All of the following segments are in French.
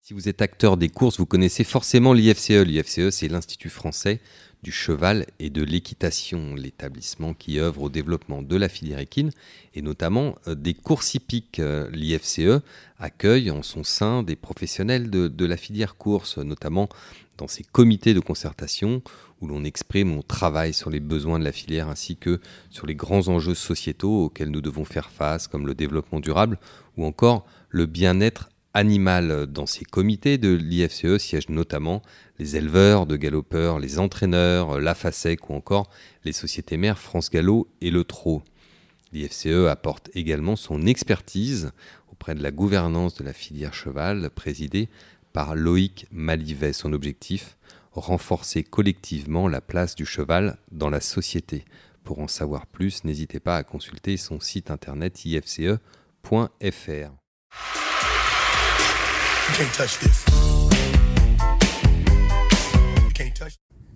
Si vous êtes acteur des courses, vous connaissez forcément l'IFCE. L'IFCE, c'est l'Institut français du cheval et de l'équitation, l'établissement qui œuvre au développement de la filière équine et notamment euh, des courses hippiques. Euh, L'IFCE accueille en son sein des professionnels de, de la filière course, notamment dans ces comités de concertation où l'on exprime, on travaille sur les besoins de la filière ainsi que sur les grands enjeux sociétaux auxquels nous devons faire face, comme le développement durable ou encore le bien-être animal. Dans ces comités de l'IFCE siègent notamment les éleveurs de galopeurs, les entraîneurs, la FASEC ou encore les sociétés mères France Gallo et le Trot. L'IFCE apporte également son expertise auprès de la gouvernance de la filière cheval, présidée par Loïc Malivet. Son objectif renforcer collectivement la place du cheval dans la société. Pour en savoir plus, n'hésitez pas à consulter son site internet ifce.fr.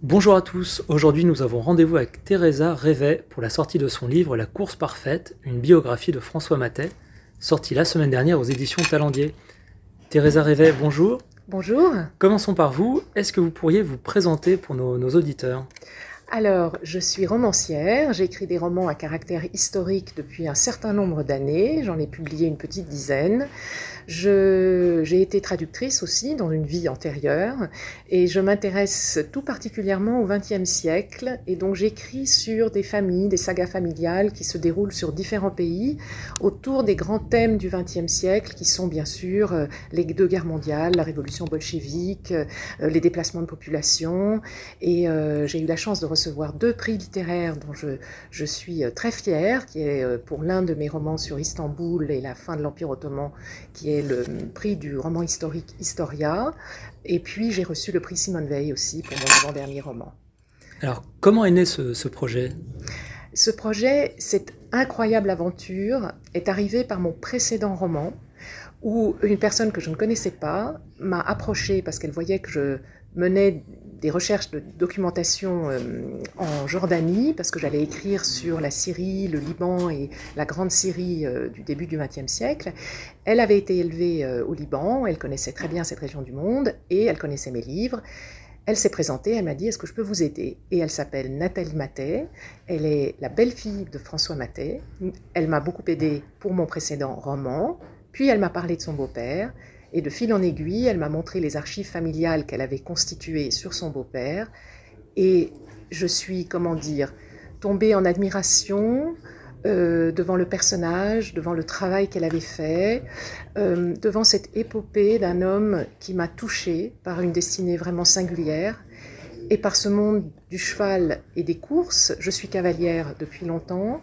Bonjour à tous, aujourd'hui nous avons rendez-vous avec Teresa Révet pour la sortie de son livre La course parfaite, une biographie de François Matet, sorti la semaine dernière aux éditions Talendier. Teresa Révet, bonjour. Bonjour. Commençons par vous. Est-ce que vous pourriez vous présenter pour nos, nos auditeurs? Alors, je suis romancière, j'écris des romans à caractère historique depuis un certain nombre d'années, j'en ai publié une petite dizaine. J'ai été traductrice aussi dans une vie antérieure et je m'intéresse tout particulièrement au XXe siècle et donc j'écris sur des familles, des sagas familiales qui se déroulent sur différents pays autour des grands thèmes du XXe siècle qui sont bien sûr euh, les deux guerres mondiales, la révolution bolchevique, euh, les déplacements de population et euh, j'ai eu la chance de recevoir deux prix littéraires dont je, je suis très fière, qui est pour l'un de mes romans sur Istanbul et la fin de l'Empire ottoman qui est le prix du roman historique Historia. Et puis j'ai reçu le prix Simone Veil aussi pour mon avant-dernier roman. Alors comment est né ce, projet? Ce projet, cette incroyable aventure, est arrivé par mon précédent roman où une personne que je ne connaissais pas m'a approché parce qu'elle voyait que je menais des recherches de documentation euh, en Jordanie, parce que j'allais écrire sur la Syrie, le Liban et la grande Syrie euh, du début du XXe siècle. Elle avait été élevée euh, au Liban, elle connaissait très bien cette région du monde et elle connaissait mes livres. Elle s'est présentée, elle m'a dit Est-ce que je peux vous aider? Et elle s'appelle Nathalie Matet. Elle est la belle-fille de François Matet. Elle m'a beaucoup aidée pour mon précédent roman. Puis elle m'a parlé de son beau-père. Et de fil en aiguille, elle m'a montré les archives familiales qu'elle avait constituées sur son beau-père. Et je suis, comment dire, tombée en admiration euh, devant le personnage, devant le travail qu'elle avait fait, euh, devant cette épopée d'un homme qui m'a touchée par une destinée vraiment singulière. Et par ce monde du cheval et des courses, je suis cavalière depuis longtemps.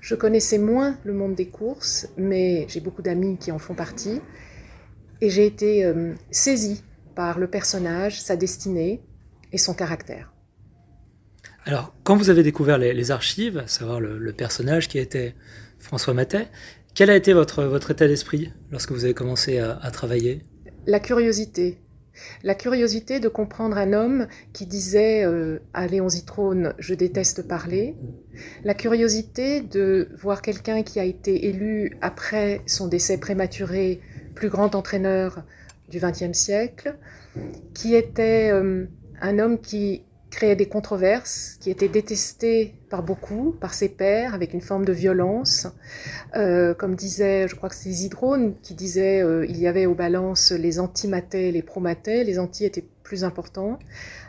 Je connaissais moins le monde des courses, mais j'ai beaucoup d'amis qui en font partie. Et j'ai été euh, saisie par le personnage, sa destinée et son caractère. Alors, quand vous avez découvert les, archives, à savoir le, personnage qui était François Matet, quel a été votre, votre état d'esprit lorsque vous avez commencé à, travailler? La curiosité. La curiosité de comprendre un homme qui disait euh, à Léon Zitrone Je déteste parler. La curiosité de voir quelqu'un qui a été élu après son décès prématuré plus grand entraîneur du XXe siècle, qui était euh, un homme qui créait des controverses, qui était détesté par beaucoup, par ses pairs, avec une forme de violence. Euh, comme disait, je crois que c'est Isidrone qui disait, euh, il y avait aux balances les anti-matais, les pro-matais, les anti étaient plus importants.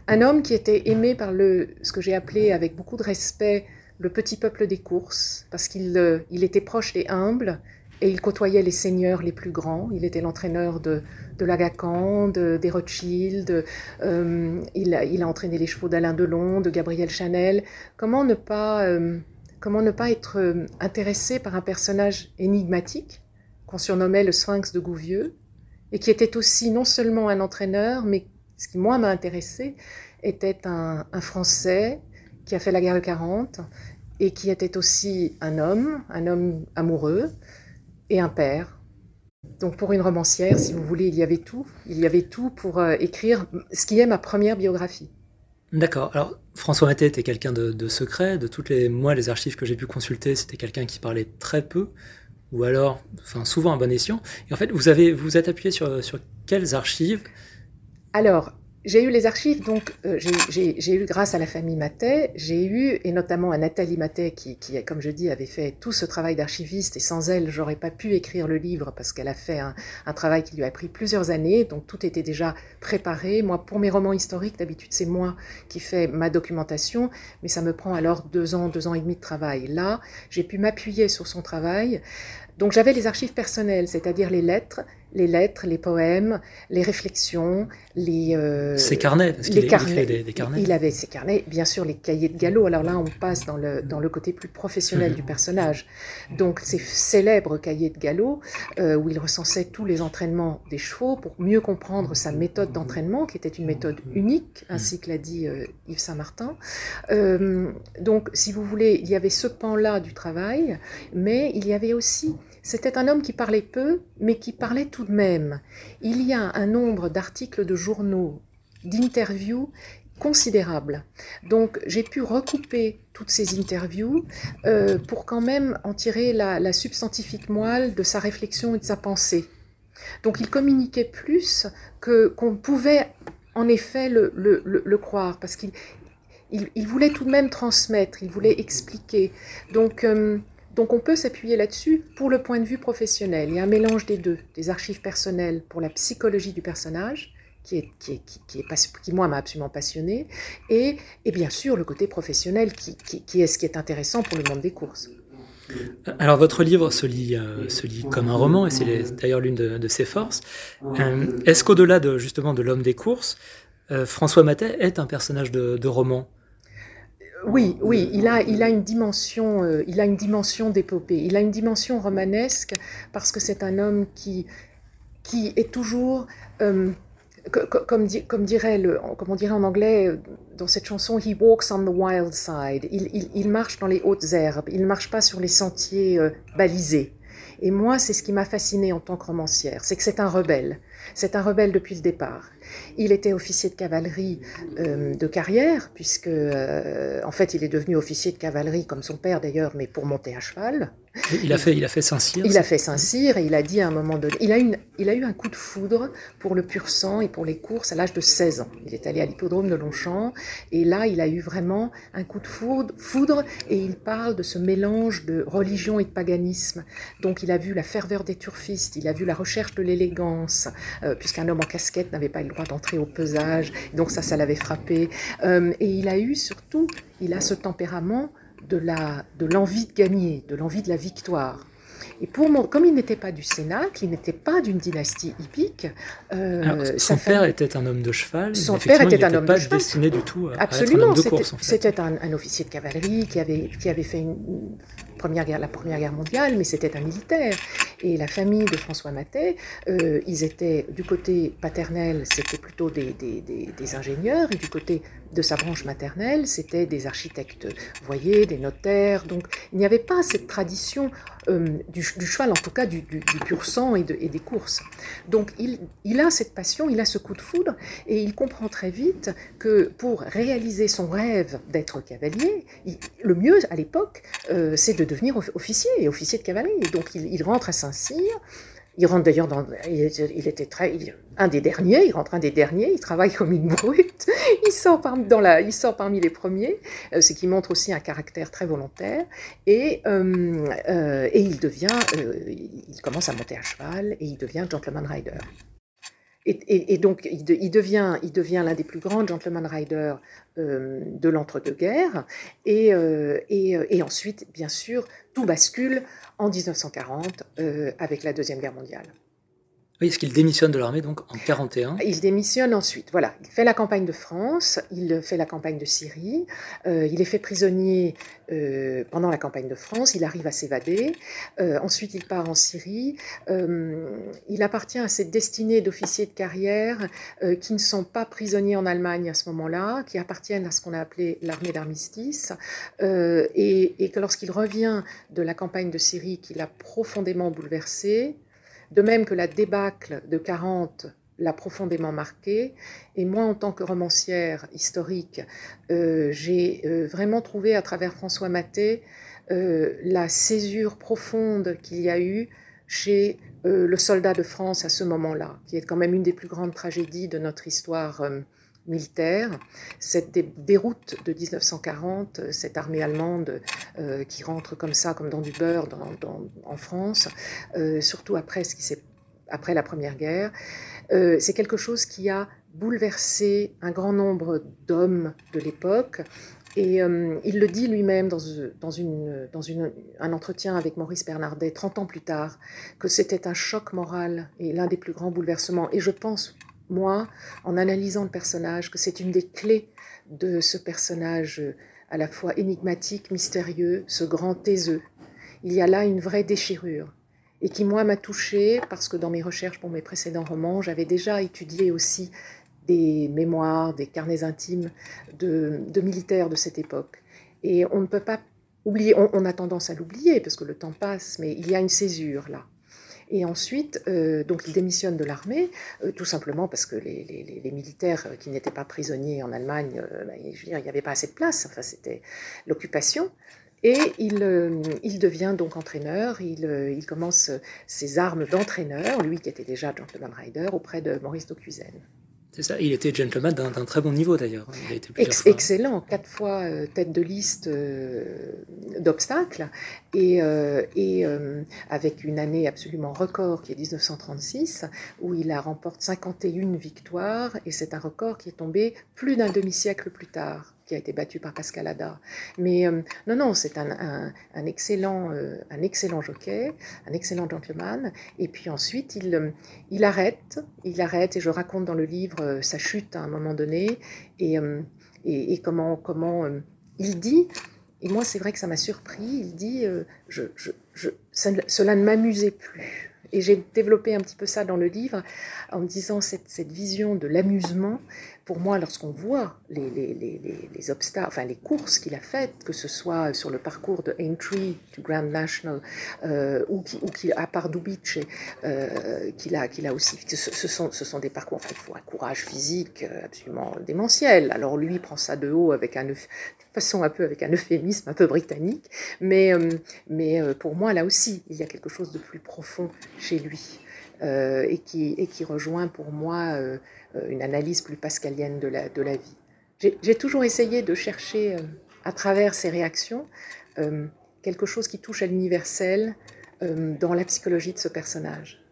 Un homme qui était aimé par le, ce que j'ai appelé avec beaucoup de respect le petit peuple des courses, parce qu'il il était proche et humble, et il côtoyait les seigneurs les plus grands. Il était l'entraîneur de, de Lagacan, des Rothschild. Euh, il, a, entraîné les chevaux d'Alain Delon, de Gabriel Chanel. Comment ne pas, euh, comment ne pas être euh, intéressé par un personnage énigmatique qu'on surnommait le Sphinx de Gouvieux et qui était aussi non seulement un entraîneur, mais ce qui moi m'a intéressé était un, un Français qui a fait la guerre de 40 et qui était aussi un homme, un homme amoureux, et un père. Donc pour une romancière, si vous voulez, il y avait tout. Il y avait tout pour euh, écrire ce qui est ma première biographie. D'accord. Alors François Maté était quelqu'un de, secret. De toutes les moi les archives que j'ai pu consulter, c'était quelqu'un qui parlait très peu. ou alors, enfin souvent à bon escient. Et en fait, vous avez vous êtes appuyé sur, sur quelles archives? Alors, j'ai eu les archives, donc euh, j'ai eu, grâce à la famille Matet, j'ai eu, et notamment à Nathalie Matet, qui, qui, comme je dis, avait fait tout ce travail d'archiviste, et sans elle, j'aurais pas pu écrire le livre, parce qu'elle a fait un, un, travail qui lui a pris plusieurs années, donc tout était déjà préparé. Moi, pour mes romans historiques, d'habitude, c'est moi qui fais ma documentation, mais ça me prend alors deux ans, deux ans et demi de travail. Là, j'ai pu m'appuyer sur son travail. Donc j'avais les archives personnelles, c'est-à-dire les lettres, les lettres, les poèmes, les réflexions, les... Euh, ses carnets, parce qu'il carnets. Des, des, carnets. Il avait ses carnets, bien sûr les cahiers de galop. Alors là, on passe dans le, dans le côté plus professionnel mhm. du personnage. Donc ces célèbres cahiers de galop, euh, où il recensait tous les entraînements des chevaux pour mieux comprendre sa méthode d'entraînement, qui était une méthode unique, ainsi que l'a dit euh, Yves Saint-Martin. Euh, donc, si vous voulez, il y avait ce pan-là du travail, mais il y avait aussi c'était un homme qui parlait peu, mais qui parlait tout même. Il y a un nombre d'articles de journaux, d'interviews considérable. Donc j'ai pu recouper toutes ces interviews euh, pour quand même en tirer la, substantifique moelle de sa réflexion et de sa pensée. Donc il communiquait plus que qu'on pouvait en effet le, croire, parce qu'il il, voulait tout de même transmettre, il voulait expliquer. Donc euh, donc on peut s'appuyer là-dessus pour le point de vue professionnel. Il y a un mélange des deux, des archives personnelles pour la psychologie du personnage, qui, est, qui, est, qui, est, qui moi m'a absolument passionné, et, et, bien sûr le côté professionnel qui, qui, est ce qui est intéressant pour le monde des courses. Alors votre livre se lit, euh, comme un roman, et c'est d'ailleurs l'une de, ses forces. Euh, est-ce qu'au-delà de, justement de l'homme des courses, euh, François Matet est un personnage de, de roman? Oui, oui, il a, une dimension, euh, il a une dimension d'épopée. Il a une dimension romanesque parce que c'est un homme qui, qui est toujours, euh, comme, dirait le, comme on dirait en anglais euh, dans cette chanson, he walks on the wild side. Il, il, marche dans les hautes herbes. Il ne marche pas sur les sentiers balisés. Et moi, c'est ce qui m'a fasciné en tant que romancière, c'est que c'est un rebelle. C'est un rebelle depuis le départ. Il était officier de cavalerie euh, de carrière, puisque euh, en fait il est devenu officier de cavalerie comme son père d'ailleurs, mais pour monter à cheval. Il a fait, il a fait Saint-Cyr. Il a fait Saint-Cyr et il a dit à un moment donné, il a, une, il a eu un coup de foudre pour le pur sang et pour les courses à l'âge de 16 ans. Il est allé à l'hippodrome de Longchamp et là il a eu vraiment un coup de foudre, foudre et il parle de ce mélange de religion et de paganisme. Donc il a vu la ferveur des turfistes, il a vu la recherche de l'élégance, euh, puisqu'un homme en casquette n'avait pas le droit d'entrer au pesage. Donc ça, ça l'avait frappé. Euh, et il a eu surtout, il a ce tempérament de la de l'envie de gagner, de l'envie de la victoire. Et pour mon, comme il n'était pas du Sénat, qu'il n'était pas d'une dynastie hippique, euh, son père était un homme de cheval. Son père était un homme pas de cheval. destiné du tout à, Absolument, être un homme de C'était un, un, officier de cavalerie qui avait qui avait fait une, première guerre, la Première Guerre mondiale, mais c'était un militaire. Et la famille de François Matet, euh, ils étaient du côté paternel, c'était plutôt des, des, des, ingénieurs, et du côté de sa branche maternelle, c'était des architectes voyez, des notaires. Donc il n'y avait pas cette tradition euh, du, cheval, en tout cas du, du, pur sang et, de, et, des courses. Donc il, il, a cette passion, il a ce coup de foudre, et il comprend très vite que pour réaliser son rêve d'être cavalier, le mieux à l'époque, euh, c'est de devenir officier, et officier de cavalerie. Donc il, il rentre à Il rentre d'ailleurs dans. Il, était très. un des derniers, il rentre un des derniers, il travaille comme une brute, il sort, parmi, dans la, il sort parmi les premiers, euh, ce qui montre aussi un caractère très volontaire. Et, euh, euh, et il devient. il commence à monter à cheval et il devient gentleman rider. Et, donc, il, devient, l'un des plus grands gentleman riders de l'entre-deux-guerres. Et, et, ensuite, bien sûr, tout bascule en 1940 euh, avec la Deuxième Guerre mondiale. Oui, est-ce qu'il démissionne de l'armée donc en 41 Il démissionne ensuite. Voilà, il fait la campagne de France, il fait la campagne de Syrie, euh, il est fait prisonnier euh, pendant la campagne de France, il arrive à s'évader. ensuite, il part en Syrie. il appartient à cette destinée d'officiers de carrière qui ne sont pas prisonniers en Allemagne à ce moment-là, qui appartiennent à ce qu'on a appelé l'armée d'armistice, et que lorsqu'il revient de la campagne de Syrie, qui l'a profondément bouleversé, de même que la débâcle de 40 l'a profondément marqué. Et moi, en tant que romancière historique, euh, j'ai euh, vraiment trouvé à travers François Maté la césure profonde qu'il y a eu chez le soldat de France à ce moment-là, qui est quand même une des plus grandes tragédies de notre histoire militaire. Cette déroute de 1940, euh, cette armée allemande euh, qui rentre comme ça, comme dans du beurre en France, euh, surtout après, ce qui après la Première Guerre, c'est quelque chose qui a bouleversé un grand nombre d'hommes de l'époque. Et il le dit lui-même dans, un entretien avec Maurice Bernardet, 30 ans plus tard, que c'était un choc moral et l'un des plus grands bouleversements. Et je pense moi, en analysant le personnage, que c'est une des clés de ce personnage euh, à la fois énigmatique, mystérieux, ce grand taiseux. Il y a là une vraie déchirure et qui, moi, m'a touchée parce que dans mes recherches pour mes précédents romans, j'avais déjà étudié aussi des mémoires, des carnets intimes de, militaires de cette époque. Et on ne peut pas oublier, on a tendance à l'oublier parce que le temps passe, mais il y a une césure là. Et ensuite, euh, donc il démissionne de l'armée, euh, tout simplement parce que les, militaires qui n'étaient pas prisonniers en Allemagne, euh, bah, je veux dire, il n'y avait pas assez de place, enfin, c'était l'occupation. Et il, devient donc entraîneur, il, il commence ses armes d'entraîneur, lui qui était déjà gentleman rider, auprès de Maurice Docuzen. C'est ça, il était gentleman d'un très bon niveau d'ailleurs. excellent, quatre fois euh, tête de liste euh, d'obstacles. Et, euh, et avec une année absolument record qui est 1936 où il a remporté 51 victoires. Et c'est un record qui est tombé plus d'un demi-siècle plus tard qui a été battu par Pascal Ada. Mais euh, non, non, c'est un, un, excellent, euh, un excellent jockey, un excellent gentleman. Et puis ensuite, il, euh, il arrête, il arrête, et je raconte dans le livre sa chute à un moment donné, et, et, comment, comment il dit, et moi c'est vrai que ça m'a surpris, il dit, je, je, je, cela ne m'amusait plus. Et j'ai développé un petit peu ça dans le livre en disant cette, cette vision de l'amusement pour moi, lorsqu'on voit les, les, les, les, obstacles, enfin les courses qu'il a faites, que ce soit sur le parcours de Aintree du Grand National euh, ou, qui, ou qui, à Pardubice, euh, qu'il a, qu'il a aussi, ce, sont, ce sont des parcours, en fait, il faut un courage physique euh, absolument démentiel. Alors lui prend ça de haut avec un, façon un peu avec un euphémisme un peu britannique, mais, euh, mais pour moi là aussi, il y a quelque chose de plus profond chez lui. Euh, et, qui, et qui rejoint pour moi euh, euh, une analyse plus pascalienne de la, de la vie. J'ai toujours essayé de chercher à travers ces réactions quelque chose qui touche à l'universel dans la psychologie de ce personnage.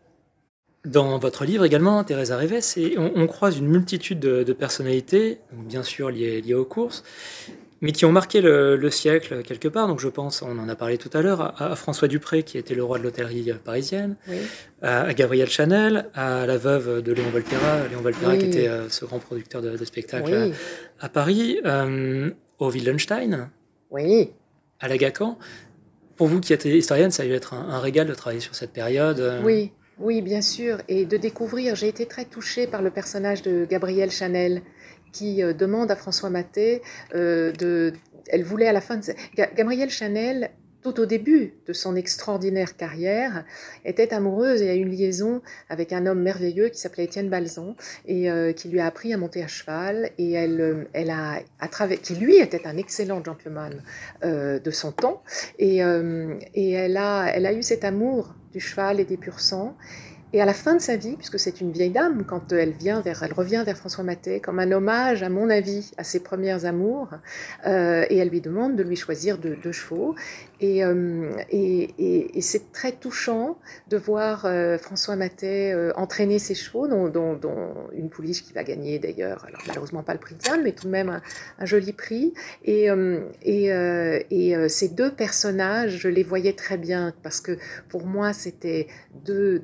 Dans votre livre également, Thérèse Revès, on, on, croise une multitude de, de personnalités, bien sûr liées, liées, aux courses, mais qui ont marqué le, siècle quelque part. Donc je pense, on en a parlé tout à l'heure, à, François Dupré, qui était le roi de l'hôtellerie parisienne, à, Gabriel Chanel, à la veuve de Léon Volterra, Léon Volterra qui était euh, ce grand producteur de, spectacles à, Paris, euh, au Wildenstein, oui. à Lagacan. Pour vous qui êtes historienne, ça a dû être un, régal de travailler sur cette période. Euh. Oui, oui, bien sûr, et de découvrir. J'ai été très touchée par le personnage de Gabriel Chanel qui euh, demande à François Maté euh, de. Elle voulait à la fin de. Gabrielle Chanel, tout au début de son extraordinaire carrière, était amoureuse et a eu une liaison avec un homme merveilleux qui s'appelait Étienne Balzon et euh, qui lui a appris à monter à cheval et elle, elle a, à travers, qui lui était un excellent gentleman de son temps et, et elle, a, elle a eu cet amour du cheval et des pur sang et à la fin de sa vie, puisque c'est une vieille dame, quand elle vient vers, elle revient vers François Maté comme un hommage, à mon avis, à ses premières amours, euh, et elle lui demande de lui choisir deux, chevaux. Euh, et, c'est très touchant de voir euh, François Maté entraîner ses chevaux, dont, une pouliche qui va gagner d'ailleurs, alors malheureusement pas le prix de Diane, mais tout de même un, joli prix. Et, ces deux personnages, je les voyais très bien parce que pour moi c'était deux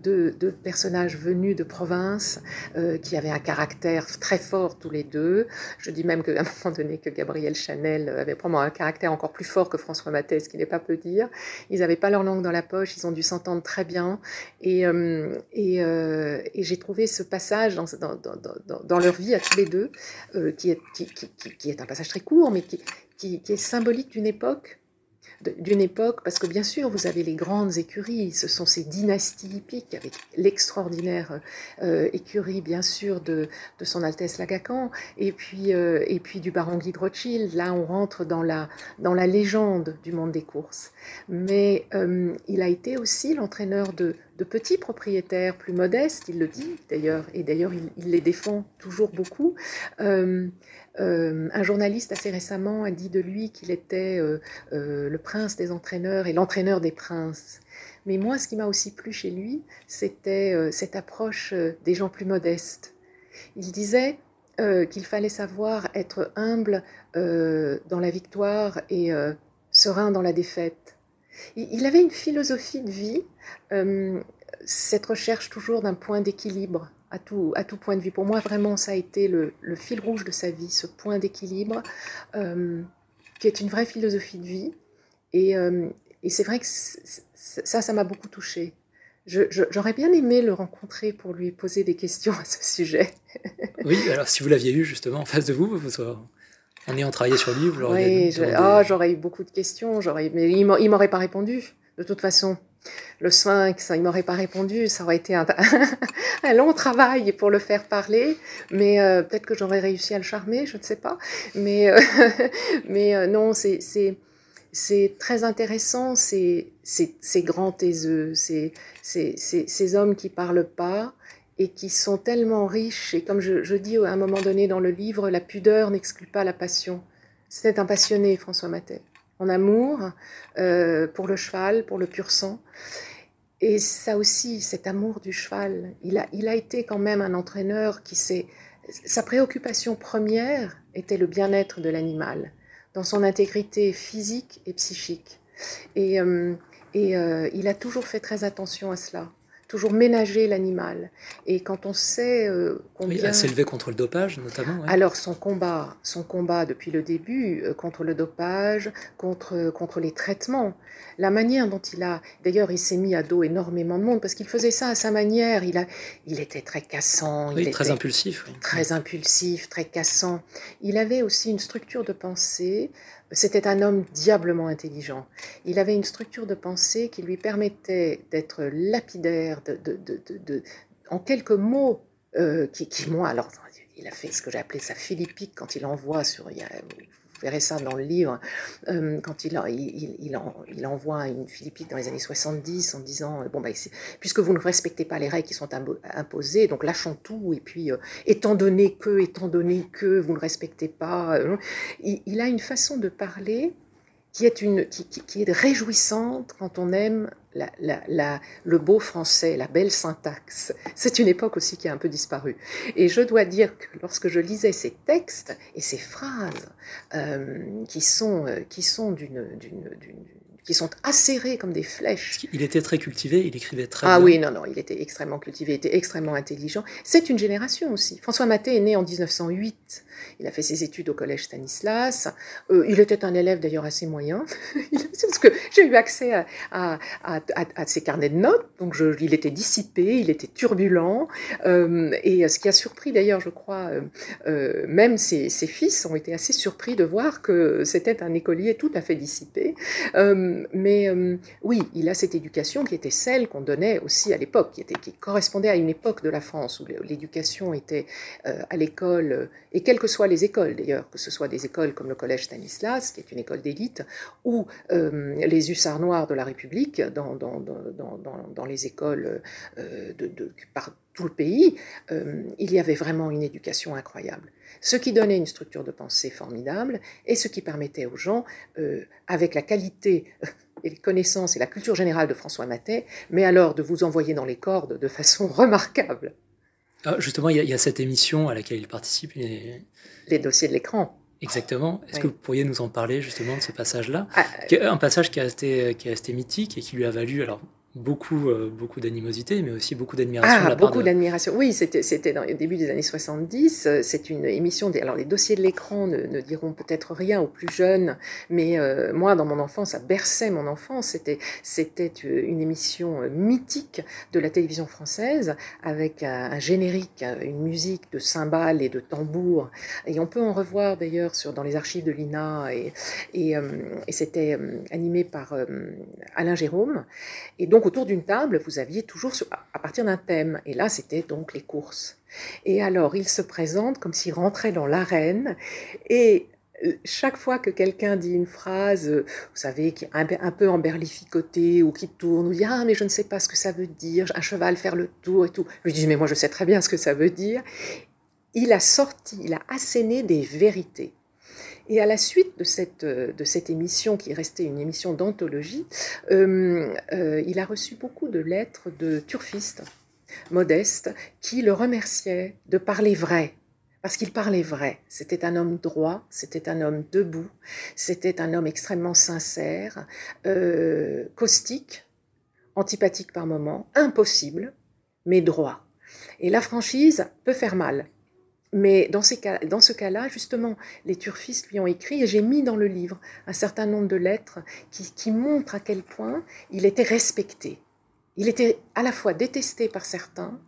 personnages venus de province euh, qui avaient un caractère très fort tous les deux. Je dis même qu'à un moment donné que Gabriel Chanel avait probablement un caractère encore plus fort que François Mathès, ce qui n'est pas peu dire. Ils n'avaient pas leur langue dans la poche, ils ont dû s'entendre très bien. Et, euh, euh, j'ai trouvé ce passage dans, leur vie à tous les deux, qui, est, un passage très court, mais qui, est symbolique d'une époque d'une époque, parce que bien sûr, vous avez les grandes écuries, ce sont ces dynasties hippiques, avec l'extraordinaire euh, écurie, bien sûr, de, de Son Altesse Lagacan, et puis, euh, et puis du baron Guy de Rothschild. Là, on rentre dans la, dans la légende du monde des courses. Mais euh, il a été aussi l'entraîneur de, de petits propriétaires plus modestes, il le dit d'ailleurs, et d'ailleurs il, les défend toujours beaucoup. Euh, un journaliste assez récemment a dit de lui qu'il était euh, euh, le prince des entraîneurs et l'entraîneur des princes. Mais moi, ce qui m'a aussi plu chez lui, c'était cette approche des gens plus modestes. Il disait qu'il fallait savoir être humble dans la victoire et serein dans la défaite. Il avait une philosophie de vie, cette recherche toujours d'un point d'équilibre à tout, à tout point de vue. Pour moi, vraiment, ça a été le, le fil rouge de sa vie, ce point d'équilibre, euh, qui est une vraie philosophie de vie. Et, euh, et c'est vrai que ça, ça m'a beaucoup touchée. J'aurais bien aimé le rencontrer pour lui poser des questions à ce sujet. oui, alors si vous l'aviez eu justement en face de vous, vous en ayant travaillé sur lui, vous l'auriez Oui, oh, j'aurais eu beaucoup de questions, mais il m'aurait pas répondu, de toute façon le sphinx, il m'aurait pas répondu, ça aurait été un, long travail pour le faire parler, mais euh, peut-être que j'aurais réussi à le charmer, je ne sais pas. Mais, euh, euh, non, c'est, très intéressant, ces, grands taiseux, ces, hommes qui parlent pas et qui sont tellement riches. Et comme je, dis à un moment donné dans le livre, la pudeur n'exclut pas la passion. C'était un passionné, François Matet en amour euh, pour le cheval, pour le pur sang. Et ça aussi, cet amour du cheval, il a, été quand même un entraîneur qui s'est... Sa préoccupation première était le bien-être de l'animal, dans son intégrité physique et psychique. Et, euh, euh, il a toujours fait très attention à cela toujours ménager l'animal. Et quand on sait euh, combien... Oui, elle s'est contre le dopage, notamment. Alors, son combat, son combat depuis le début euh, contre le dopage, contre, contre les traitements, la manière dont il a... D'ailleurs, il s'est mis à dos énormément de monde, parce qu'il faisait ça à sa manière. Il, a, il était très cassant. Oui, il très impulsif. Très impulsif, très cassant. Il avait aussi une structure de pensée c'était un homme diablement intelligent. Il avait une structure de pensée qui lui permettait d'être lapidaire, de, de, de, en quelques mots, euh, qui, qui, moi, alors, il a fait ce que j'ai appelé sa philippique quand il envoie sur, verrez ça dans le livre, euh, quand il, envoie une Philippine dans les années 70 en disant euh, bon bah, puisque vous ne respectez pas les règles qui sont imposées, donc lâchons tout et puis euh, étant donné que, étant donné que vous ne respectez pas, il, a une façon de parler qui est, une, qui, qui, est réjouissante quand on aime la, la, la, le beau français, la belle syntaxe. C'est une époque aussi qui a un peu disparu. Et je dois dire que lorsque je lisais ces textes et ces phrases euh, qui sont, euh, qui sont d'une qui sont acérés comme des flèches. Il était très cultivé, il écrivait très ah bien. Ah oui, non, non, il était extrêmement cultivé, il était extrêmement intelligent. C'est une génération aussi. François Maté est né en 1908. Il a fait ses études au collège Stanislas. Euh, il était un élève d'ailleurs assez moyen, parce que j'ai eu accès à, à, à, à, ses carnets de notes. Donc je, il était dissipé, il était turbulent. Euh, et ce qui a surpris d'ailleurs, je crois, euh, euh même ses, ses, fils ont été assez surpris de voir que c'était un écolier tout à fait dissipé. Euh, mais euh, oui, il a cette éducation qui était celle qu'on donnait aussi à l'époque, qui, correspondait à une époque de la France où l'éducation était euh, à l'école, euh, et quelles que soient les écoles d'ailleurs, que ce soit des écoles comme le Collège Stanislas, qui est une école d'élite, ou les hussards noirs de la République, dans, les écoles de, tout le pays, il y avait vraiment une éducation incroyable ce qui donnait une structure de pensée formidable et ce qui permettait aux gens, euh, avec la qualité et les connaissances et la culture générale de François Matet, mais alors de vous envoyer dans les cordes de façon remarquable. Ah, justement, il y, a cette émission à laquelle il participe. Les dossiers de l'écran. Exactement. Est-ce que vous pourriez nous en parler justement de ce passage-là? Ah, Un passage qui est resté, qui est resté mythique et qui lui a valu, alors beaucoup, euh, beaucoup d'animosité, mais aussi beaucoup d'admiration. Ah, beaucoup d'admiration. Oui, c'était, dans le début des années 70. Euh, c'est une émission. Des, alors, les dossiers de l'écran ne, diront peut-être rien aux plus jeunes, mais euh, moi, dans mon enfance, ça berçait mon enfance. C'était, c'était une émission mythique de la télévision française, avec un, générique, une musique de cymbales et de tambours. Et on peut en revoir d'ailleurs sur, dans les archives de l'INA, et, et, et c'était animé par Alain Jérôme. Et donc, autour d'une table, vous aviez toujours à partir d'un thème. Et là, c'était donc les courses. Et alors, il se présente comme s'il rentrait dans l'arène. Et euh, chaque fois que quelqu'un dit une phrase, euh, vous savez, qui est un, peu emberlificotée ou qui tourne, ou dit Ah, mais je ne sais pas ce que ça veut dire, un cheval faire le tour et tout. Je lui dis Mais moi, je sais très bien ce que ça veut dire. Il a sorti, il a asséné des vérités. Et à la suite de cette, euh, de cette émission, qui est une émission d'anthologie, euh, euh, il a reçu beaucoup de lettres de turfistes modestes qui le remerciaient de parler vrai. Parce qu'il parlait vrai. C'était un homme droit, c'était un homme debout, c'était un homme extrêmement sincère, caustique, antipathique par moments, impossible, mais droit. Et la franchise peut faire mal. Mais dans, ce cas-là, justement, les turfistes lui ont écrit, et j'ai mis dans le livre un certain nombre de lettres qui, montrent à quel point il était respecté. Il était à la fois détesté par certains,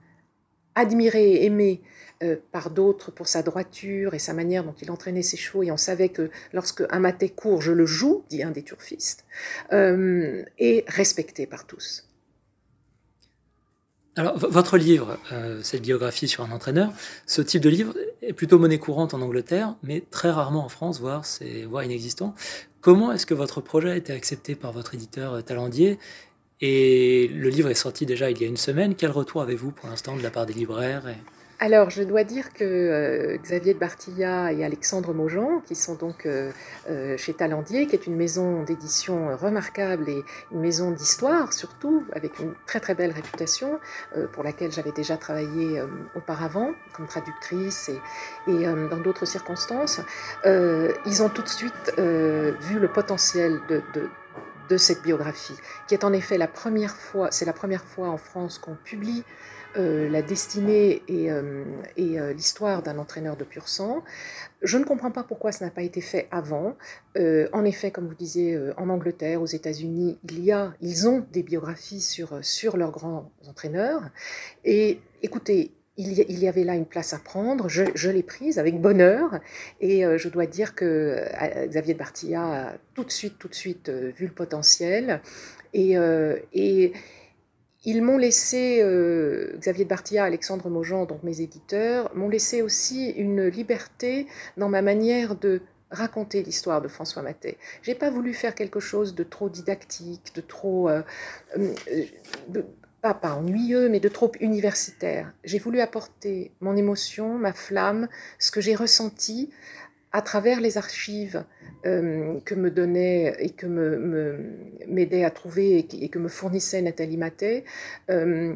admiré et aimé euh, par d'autres pour sa droiture et sa manière dont il entraînait ses chevaux, et on savait que lorsque un maté court, je le joue, dit un des turfistes, euh, et respecté par tous. Alors, votre livre, euh, cette biographie sur un entraîneur, ce type de livre est plutôt monnaie courante en Angleterre, mais très rarement en France, voire, c'est, voire inexistant. Comment est-ce que votre projet a été accepté par votre éditeur euh, Talendier Et le livre est sorti déjà il y a une semaine. Quel retour avez-vous pour l'instant de la part des libraires alors, je dois dire que euh, Xavier de Bartilla et Alexandre Maujean, qui sont donc euh, euh, chez Talendier, qui est une maison d'édition remarquable et une maison d'histoire surtout, avec une très très belle réputation, pour laquelle j'avais déjà travaillé auparavant comme traductrice et, dans d'autres circonstances, ils ont tout de suite vu le potentiel de de cette biographie, qui est en effet la première fois, c'est la première fois en France qu'on publie euh, la destinée et, euh, euh, l'histoire d'un entraîneur de pur sang. Je ne comprends pas pourquoi ça n'a pas été fait avant. en effet, comme vous disiez, en Angleterre, aux États-Unis, il y a, ils ont des biographies sur, sur leurs grands entraîneurs. Et écoutez, il y, avait là une place à prendre, je, l'ai prise avec bonheur, et je dois dire que Xavier de Bartilla a tout de suite, tout de suite vu le potentiel, et, et ils m'ont laissé, euh, Xavier de Bartilla, Alexandre Maujean, donc mes éditeurs, m'ont laissé aussi une liberté dans ma manière de raconter l'histoire de François Matet. J'ai pas voulu faire quelque chose de trop didactique, de trop, euh, euh, pas, pas ennuyeux, mais de trop universitaire. J'ai voulu apporter mon émotion, ma flamme, ce que j'ai ressenti à travers les archives euh, que me donnait et que m'aidait me, à trouver et, que me fournissait Nathalie Matet, euh,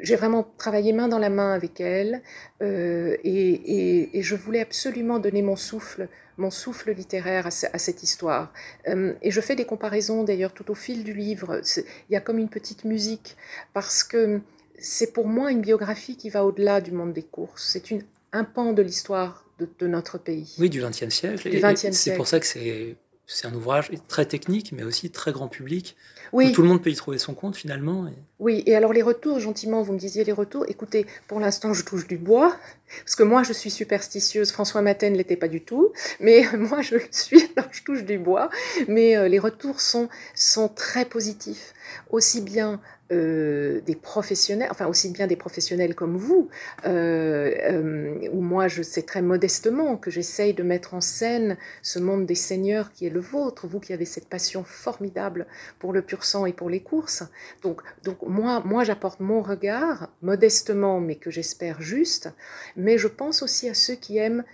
j'ai vraiment travaillé main dans la main avec elle euh, et, je voulais absolument donner mon souffle, mon souffle littéraire à cette histoire. et je fais des comparaisons d'ailleurs tout au fil du livre. Il y a comme une petite musique parce que c'est pour moi une biographie qui va au-delà du monde des courses. C'est un pan de l'histoire de, notre pays. Oui, du XXe siècle. C'est pour ça que c'est c'est un ouvrage très technique, mais aussi très grand public. Oui. Où tout le monde peut y trouver son compte finalement. Oui, et alors les retours, gentiment, vous me disiez les retours. Écoutez, pour l'instant, je touche du bois, parce que moi, je suis superstitieuse. François Maten ne l'était pas du tout, mais moi, je le suis, alors je touche du bois. Mais euh, les retours sont, sont très positifs, aussi bien euh, des professionnels, enfin aussi bien des professionnels comme vous, euh, euh, où moi je sais très modestement que j'essaye de mettre en scène ce monde des seigneurs qui est le vôtre, vous qui avez cette passion formidable pour le pur sang et pour les courses. Donc, donc moi, moi j'apporte mon regard, modestement, mais que j'espère juste, mais je pense aussi à ceux qui aiment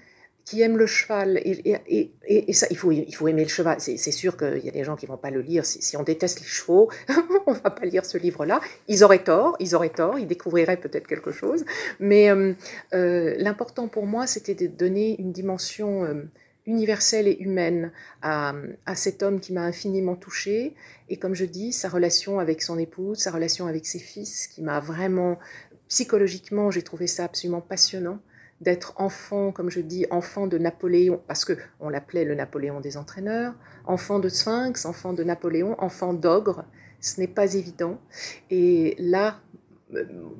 qui aiment le cheval, et, ça, il faut, il faut aimer le cheval. C'est sûr qu'il y a des gens qui vont pas le lire. Si, on déteste les chevaux, on va pas lire ce livre-là. Ils auraient tort, ils auraient tort, ils découvriraient peut-être quelque chose. Mais euh, euh, l'important pour moi, c'était de donner une dimension, euh, universelle et humaine à, à cet homme qui m'a infiniment touchée. Et comme je dis, sa relation avec son épouse, sa relation avec ses fils, qui m'a vraiment, psychologiquement, j'ai trouvé ça absolument passionnant d'être enfant, comme je dis, enfant de Napoléon, parce que on l'appelait le Napoléon des entraîneurs, enfant de Sphinx, enfant de Napoléon, enfant d'ogre, ce n'est pas évident. Et là,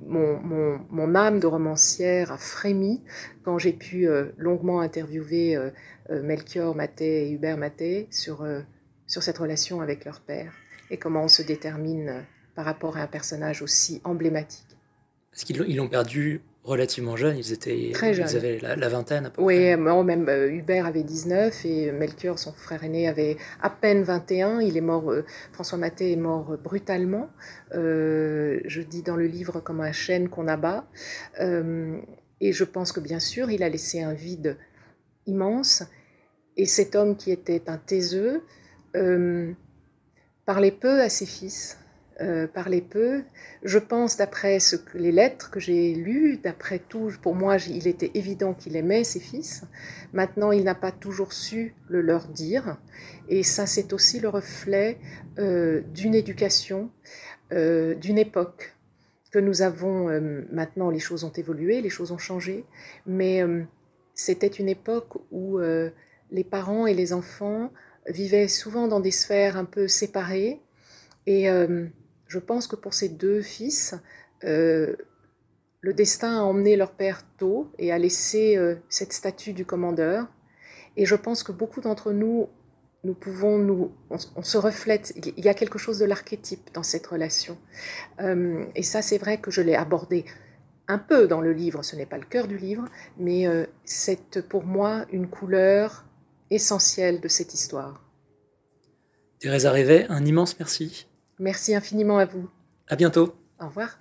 mon, mon, âme de romancière a frémi quand j'ai pu euh, longuement interviewer euh, euh, Melchior Maté et Hubert Maté sur, sur cette relation avec leur père et comment on se détermine par rapport à un personnage aussi emblématique. Est-ce qu'ils l'ont perdu relativement jeunes, ils étaient très jeunes. Ils avaient la, vingtaine à peu oui, près. Oui, même euh, Hubert avait 19 et Melchior, son frère aîné, avait à peine 21. Il est mort, euh, François Maté est mort brutalement. Euh, je dis dans le livre comme un chêne qu'on abat. et je pense que bien sûr, il a laissé un vide immense. Et cet homme qui était un taiseux parlait peu à ses fils. Euh, parler peu. Je pense, d'après les lettres que j'ai lues, d'après tout, pour moi, il était évident qu'il aimait ses fils. Maintenant, il n'a pas toujours su le leur dire. Et ça, c'est aussi le reflet euh, d'une éducation, euh, d'une époque que nous avons. maintenant, les choses ont évolué, les choses ont changé, mais c'était une époque où les parents et les enfants vivaient souvent dans des sphères un peu séparées. Et je pense que pour ces deux fils, euh, le destin a emmené leur père tôt et a laissé euh, cette statue du commandeur. Et je pense que beaucoup d'entre nous, nous pouvons nous, on, se reflète. Il y a quelque chose de l'archétype dans cette relation. Euh, et ça, c'est vrai que je l'ai abordé un peu dans le livre. Ce n'est pas le cœur du livre, mais c'est pour moi une couleur essentielle de cette histoire. Thérèse Rivet, un immense merci. Merci infiniment à vous. À bientôt. Au revoir.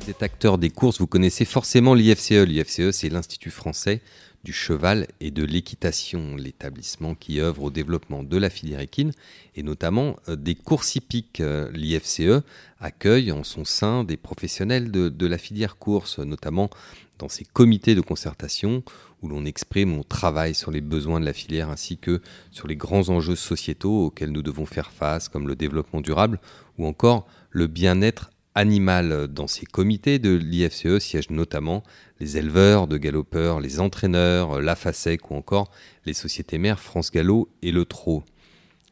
Vous êtes acteur des courses, vous connaissez forcément l'IFCE. L'IFCE, c'est l'Institut français du cheval et de l'équitation, l'établissement qui œuvre au développement de la filière équine et notamment euh, des courses hippiques. Euh, L'IFCE accueille en son sein des professionnels de, de la filière course, notamment dans ces comités de concertation où l'on exprime, on travaille sur les besoins de la filière ainsi que sur les grands enjeux sociétaux auxquels nous devons faire face, comme le développement durable ou encore le bien-être animal. Dans ces comités de l'IFCE siègent notamment les éleveurs de galopeurs, les entraîneurs, la FASEC ou encore les sociétés mères France Gallo et le Trot.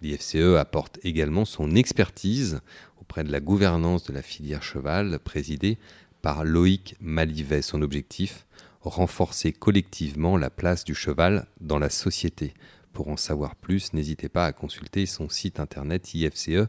L'IFCE apporte également son expertise auprès de la gouvernance de la filière cheval, présidée par Loïc Malivet. Son objectif renforcer collectivement la place du cheval dans la société. Pour en savoir plus, n'hésitez pas à consulter son site internet ifce.fr.